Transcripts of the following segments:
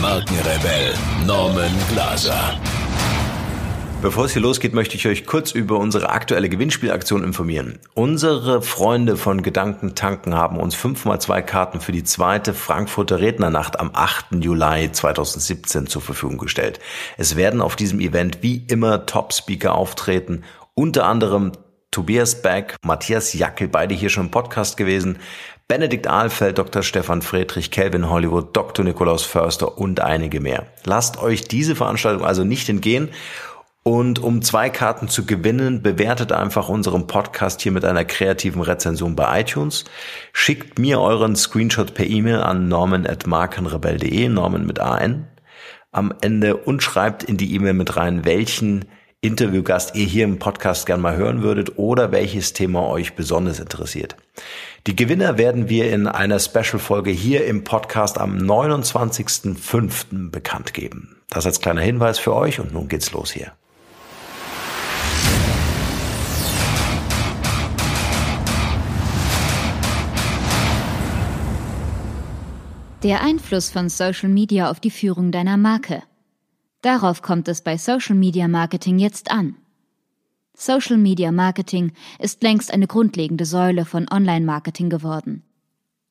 Markenrebell Norman Glaser. Bevor es hier losgeht, möchte ich euch kurz über unsere aktuelle Gewinnspielaktion informieren. Unsere Freunde von Gedanken tanken haben uns 5x2 Karten für die zweite Frankfurter Rednernacht am 8. Juli 2017 zur Verfügung gestellt. Es werden auf diesem Event wie immer Top-Speaker auftreten, unter anderem Tobias Beck, Matthias Jackel, beide hier schon im Podcast gewesen, Benedikt Ahlfeld, Dr. Stefan Friedrich, Kelvin Hollywood, Dr. Nikolaus Förster und einige mehr. Lasst euch diese Veranstaltung also nicht entgehen. Und um zwei Karten zu gewinnen, bewertet einfach unseren Podcast hier mit einer kreativen Rezension bei iTunes. Schickt mir euren Screenshot per E-Mail an norman.markenrebell.de, Norman mit AN am Ende und schreibt in die E-Mail mit rein, welchen Interviewgast ihr hier im Podcast gern mal hören würdet oder welches Thema euch besonders interessiert. Die Gewinner werden wir in einer Special-Folge hier im Podcast am 29.05. bekannt geben. Das als kleiner Hinweis für euch und nun geht's los hier. Der Einfluss von Social Media auf die Führung deiner Marke. Darauf kommt es bei Social Media Marketing jetzt an. Social Media Marketing ist längst eine grundlegende Säule von Online-Marketing geworden.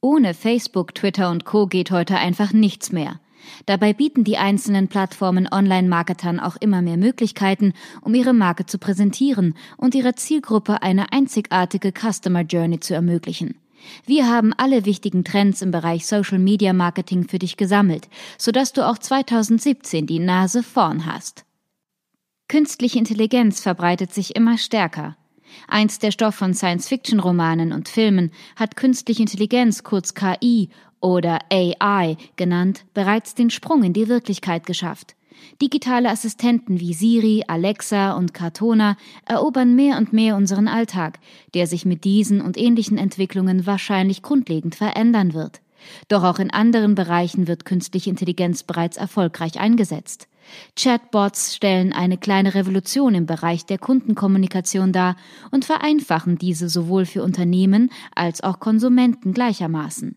Ohne Facebook, Twitter und Co geht heute einfach nichts mehr. Dabei bieten die einzelnen Plattformen Online-Marketern auch immer mehr Möglichkeiten, um ihre Marke zu präsentieren und ihrer Zielgruppe eine einzigartige Customer Journey zu ermöglichen. Wir haben alle wichtigen Trends im Bereich Social Media Marketing für dich gesammelt, sodass du auch 2017 die Nase vorn hast. Künstliche Intelligenz verbreitet sich immer stärker. Einst der Stoff von Science-Fiction-Romanen und Filmen hat künstliche Intelligenz, kurz KI oder AI genannt, bereits den Sprung in die Wirklichkeit geschafft. Digitale Assistenten wie Siri, Alexa und Cartona erobern mehr und mehr unseren Alltag, der sich mit diesen und ähnlichen Entwicklungen wahrscheinlich grundlegend verändern wird. Doch auch in anderen Bereichen wird künstliche Intelligenz bereits erfolgreich eingesetzt. Chatbots stellen eine kleine Revolution im Bereich der Kundenkommunikation dar und vereinfachen diese sowohl für Unternehmen als auch Konsumenten gleichermaßen.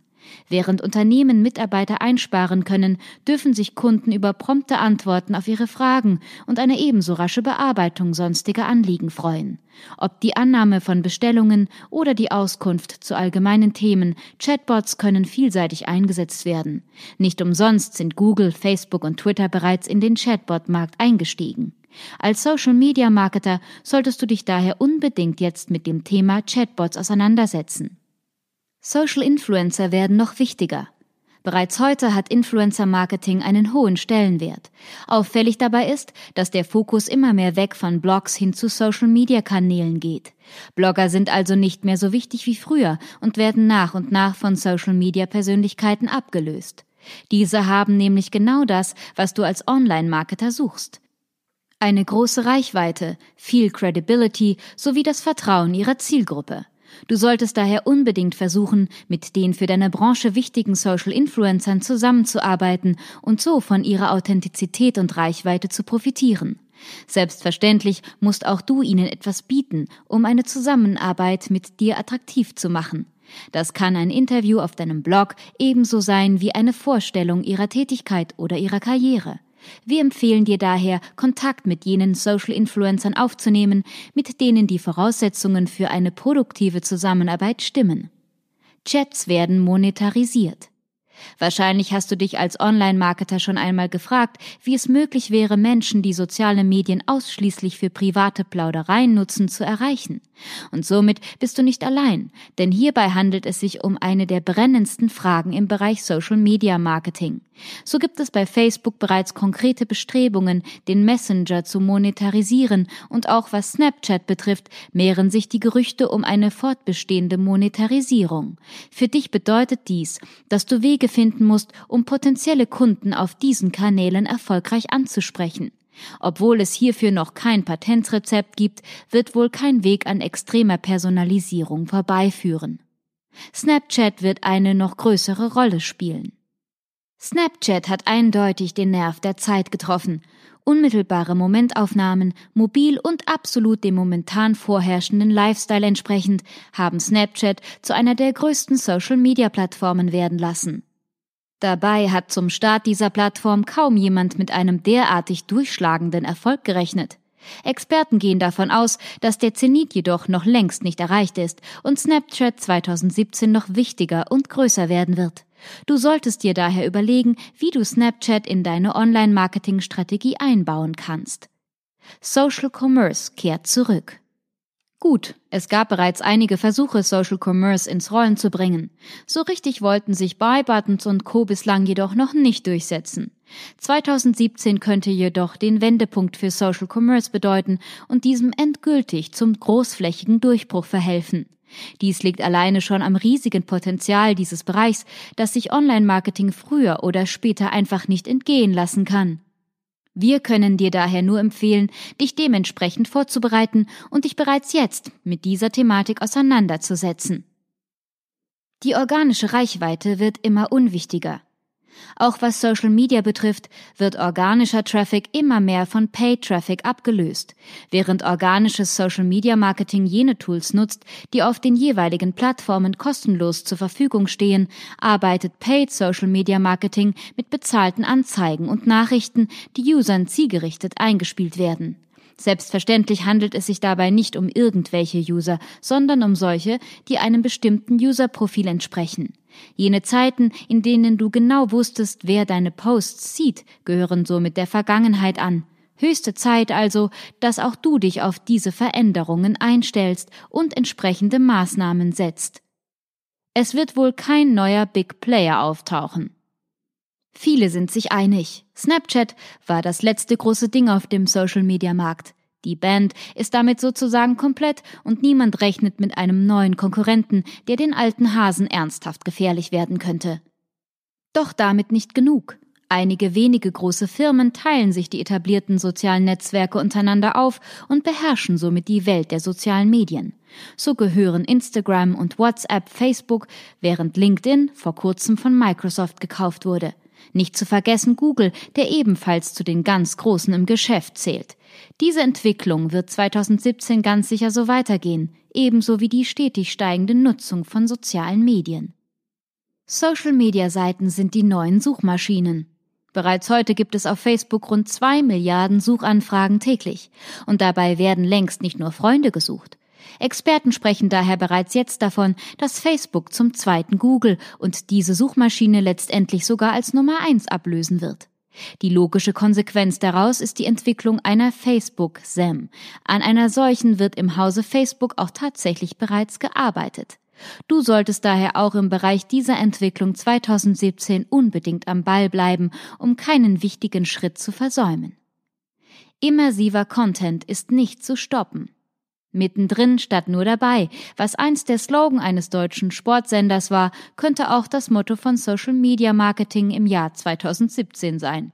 Während Unternehmen Mitarbeiter einsparen können, dürfen sich Kunden über prompte Antworten auf ihre Fragen und eine ebenso rasche Bearbeitung sonstiger Anliegen freuen. Ob die Annahme von Bestellungen oder die Auskunft zu allgemeinen Themen, Chatbots können vielseitig eingesetzt werden. Nicht umsonst sind Google, Facebook und Twitter bereits in den Chatbot-Markt eingestiegen. Als Social-Media-Marketer solltest du dich daher unbedingt jetzt mit dem Thema Chatbots auseinandersetzen. Social Influencer werden noch wichtiger. Bereits heute hat Influencer Marketing einen hohen Stellenwert. Auffällig dabei ist, dass der Fokus immer mehr weg von Blogs hin zu Social Media Kanälen geht. Blogger sind also nicht mehr so wichtig wie früher und werden nach und nach von Social Media Persönlichkeiten abgelöst. Diese haben nämlich genau das, was du als Online-Marketer suchst. Eine große Reichweite, viel Credibility sowie das Vertrauen ihrer Zielgruppe. Du solltest daher unbedingt versuchen, mit den für deine Branche wichtigen Social Influencern zusammenzuarbeiten und so von ihrer Authentizität und Reichweite zu profitieren. Selbstverständlich musst auch du ihnen etwas bieten, um eine Zusammenarbeit mit dir attraktiv zu machen. Das kann ein Interview auf deinem Blog ebenso sein wie eine Vorstellung ihrer Tätigkeit oder ihrer Karriere. Wir empfehlen dir daher, Kontakt mit jenen Social Influencern aufzunehmen, mit denen die Voraussetzungen für eine produktive Zusammenarbeit stimmen. Chats werden monetarisiert. Wahrscheinlich hast du dich als Online-Marketer schon einmal gefragt, wie es möglich wäre, Menschen, die soziale Medien ausschließlich für private Plaudereien nutzen, zu erreichen. Und somit bist du nicht allein, denn hierbei handelt es sich um eine der brennendsten Fragen im Bereich Social Media Marketing. So gibt es bei Facebook bereits konkrete Bestrebungen, den Messenger zu monetarisieren und auch was Snapchat betrifft, mehren sich die Gerüchte um eine fortbestehende Monetarisierung. Für dich bedeutet dies, dass du Wege finden musst, um potenzielle Kunden auf diesen Kanälen erfolgreich anzusprechen. Obwohl es hierfür noch kein Patentrezept gibt, wird wohl kein Weg an extremer Personalisierung vorbeiführen. Snapchat wird eine noch größere Rolle spielen. Snapchat hat eindeutig den Nerv der Zeit getroffen. Unmittelbare Momentaufnahmen, mobil und absolut dem momentan vorherrschenden Lifestyle entsprechend, haben Snapchat zu einer der größten Social-Media-Plattformen werden lassen. Dabei hat zum Start dieser Plattform kaum jemand mit einem derartig durchschlagenden Erfolg gerechnet. Experten gehen davon aus, dass der Zenit jedoch noch längst nicht erreicht ist und Snapchat 2017 noch wichtiger und größer werden wird. Du solltest dir daher überlegen, wie du Snapchat in deine Online-Marketing-Strategie einbauen kannst. Social Commerce kehrt zurück. Gut, es gab bereits einige Versuche, Social Commerce ins Rollen zu bringen. So richtig wollten sich Buy Buttons und Co. bislang jedoch noch nicht durchsetzen. 2017 könnte jedoch den Wendepunkt für Social Commerce bedeuten und diesem endgültig zum großflächigen Durchbruch verhelfen. Dies liegt alleine schon am riesigen Potenzial dieses Bereichs, das sich Online-Marketing früher oder später einfach nicht entgehen lassen kann. Wir können dir daher nur empfehlen, dich dementsprechend vorzubereiten und dich bereits jetzt mit dieser Thematik auseinanderzusetzen. Die organische Reichweite wird immer unwichtiger. Auch was Social Media betrifft, wird organischer Traffic immer mehr von Paid Traffic abgelöst. Während organisches Social Media Marketing jene Tools nutzt, die auf den jeweiligen Plattformen kostenlos zur Verfügung stehen, arbeitet Paid Social Media Marketing mit bezahlten Anzeigen und Nachrichten, die Usern zielgerichtet eingespielt werden. Selbstverständlich handelt es sich dabei nicht um irgendwelche User, sondern um solche, die einem bestimmten User-Profil entsprechen. Jene Zeiten, in denen du genau wusstest, wer deine Posts sieht, gehören somit der Vergangenheit an. Höchste Zeit also, dass auch du dich auf diese Veränderungen einstellst und entsprechende Maßnahmen setzt. Es wird wohl kein neuer Big Player auftauchen. Viele sind sich einig. Snapchat war das letzte große Ding auf dem Social Media Markt. Die Band ist damit sozusagen komplett und niemand rechnet mit einem neuen Konkurrenten, der den alten Hasen ernsthaft gefährlich werden könnte. Doch damit nicht genug. Einige wenige große Firmen teilen sich die etablierten sozialen Netzwerke untereinander auf und beherrschen somit die Welt der sozialen Medien. So gehören Instagram und WhatsApp Facebook, während LinkedIn vor kurzem von Microsoft gekauft wurde. Nicht zu vergessen Google, der ebenfalls zu den ganz Großen im Geschäft zählt. Diese Entwicklung wird 2017 ganz sicher so weitergehen, ebenso wie die stetig steigende Nutzung von sozialen Medien. Social-Media-Seiten sind die neuen Suchmaschinen. Bereits heute gibt es auf Facebook rund zwei Milliarden Suchanfragen täglich, und dabei werden längst nicht nur Freunde gesucht. Experten sprechen daher bereits jetzt davon, dass Facebook zum zweiten Google und diese Suchmaschine letztendlich sogar als Nummer eins ablösen wird. Die logische Konsequenz daraus ist die Entwicklung einer Facebook-SEM. An einer solchen wird im Hause Facebook auch tatsächlich bereits gearbeitet. Du solltest daher auch im Bereich dieser Entwicklung 2017 unbedingt am Ball bleiben, um keinen wichtigen Schritt zu versäumen. Immersiver Content ist nicht zu stoppen. Mittendrin statt nur dabei. Was einst der Slogan eines deutschen Sportsenders war, könnte auch das Motto von Social Media Marketing im Jahr 2017 sein.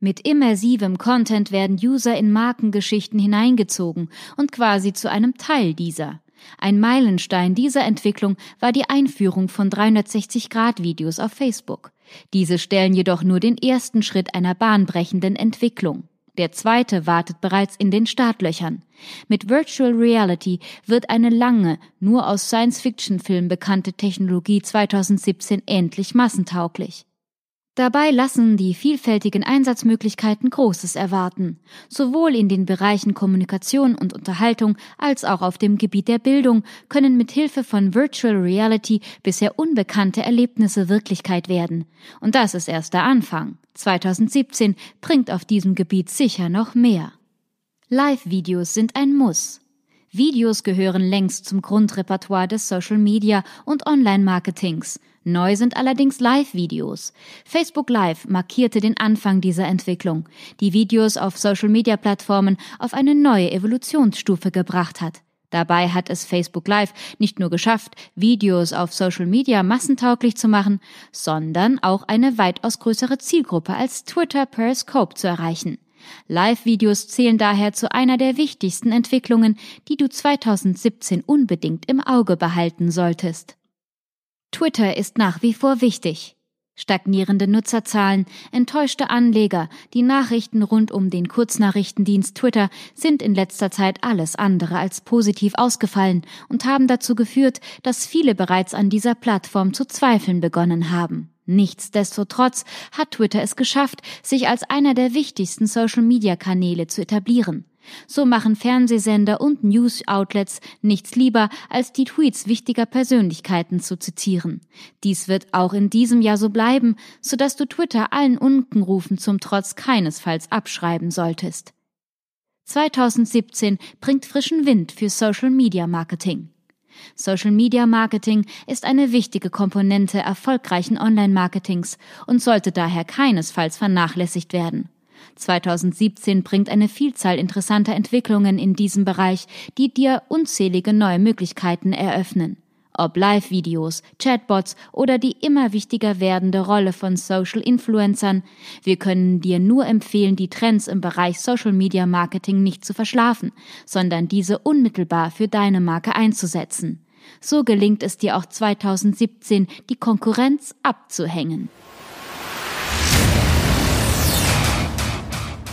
Mit immersivem Content werden User in Markengeschichten hineingezogen und quasi zu einem Teil dieser. Ein Meilenstein dieser Entwicklung war die Einführung von 360-Grad-Videos auf Facebook. Diese stellen jedoch nur den ersten Schritt einer bahnbrechenden Entwicklung. Der zweite wartet bereits in den Startlöchern. Mit Virtual Reality wird eine lange, nur aus Science-Fiction-Filmen bekannte Technologie 2017 endlich massentauglich. Dabei lassen die vielfältigen Einsatzmöglichkeiten Großes erwarten, sowohl in den Bereichen Kommunikation und Unterhaltung als auch auf dem Gebiet der Bildung können mit Hilfe von Virtual Reality bisher unbekannte Erlebnisse Wirklichkeit werden. Und das ist erst der Anfang. 2017 bringt auf diesem Gebiet sicher noch mehr. Live-Videos sind ein Muss. Videos gehören längst zum Grundrepertoire des Social Media und Online-Marketings. Neu sind allerdings Live-Videos. Facebook Live markierte den Anfang dieser Entwicklung, die Videos auf Social-Media-Plattformen auf eine neue Evolutionsstufe gebracht hat. Dabei hat es Facebook Live nicht nur geschafft, Videos auf Social Media massentauglich zu machen, sondern auch eine weitaus größere Zielgruppe als Twitter Periscope zu erreichen. Live-Videos zählen daher zu einer der wichtigsten Entwicklungen, die du 2017 unbedingt im Auge behalten solltest. Twitter ist nach wie vor wichtig. Stagnierende Nutzerzahlen, enttäuschte Anleger, die Nachrichten rund um den Kurznachrichtendienst Twitter sind in letzter Zeit alles andere als positiv ausgefallen und haben dazu geführt, dass viele bereits an dieser Plattform zu zweifeln begonnen haben. Nichtsdestotrotz hat Twitter es geschafft, sich als einer der wichtigsten Social-Media-Kanäle zu etablieren. So machen Fernsehsender und News-Outlets nichts lieber, als die Tweets wichtiger Persönlichkeiten zu zitieren. Dies wird auch in diesem Jahr so bleiben, sodass du Twitter allen Unkenrufen zum Trotz keinesfalls abschreiben solltest. 2017 bringt frischen Wind für Social Media Marketing. Social Media Marketing ist eine wichtige Komponente erfolgreichen Online-Marketings und sollte daher keinesfalls vernachlässigt werden. 2017 bringt eine Vielzahl interessanter Entwicklungen in diesem Bereich, die dir unzählige neue Möglichkeiten eröffnen. Ob Live-Videos, Chatbots oder die immer wichtiger werdende Rolle von Social Influencern, wir können dir nur empfehlen, die Trends im Bereich Social Media Marketing nicht zu verschlafen, sondern diese unmittelbar für deine Marke einzusetzen. So gelingt es dir auch 2017, die Konkurrenz abzuhängen.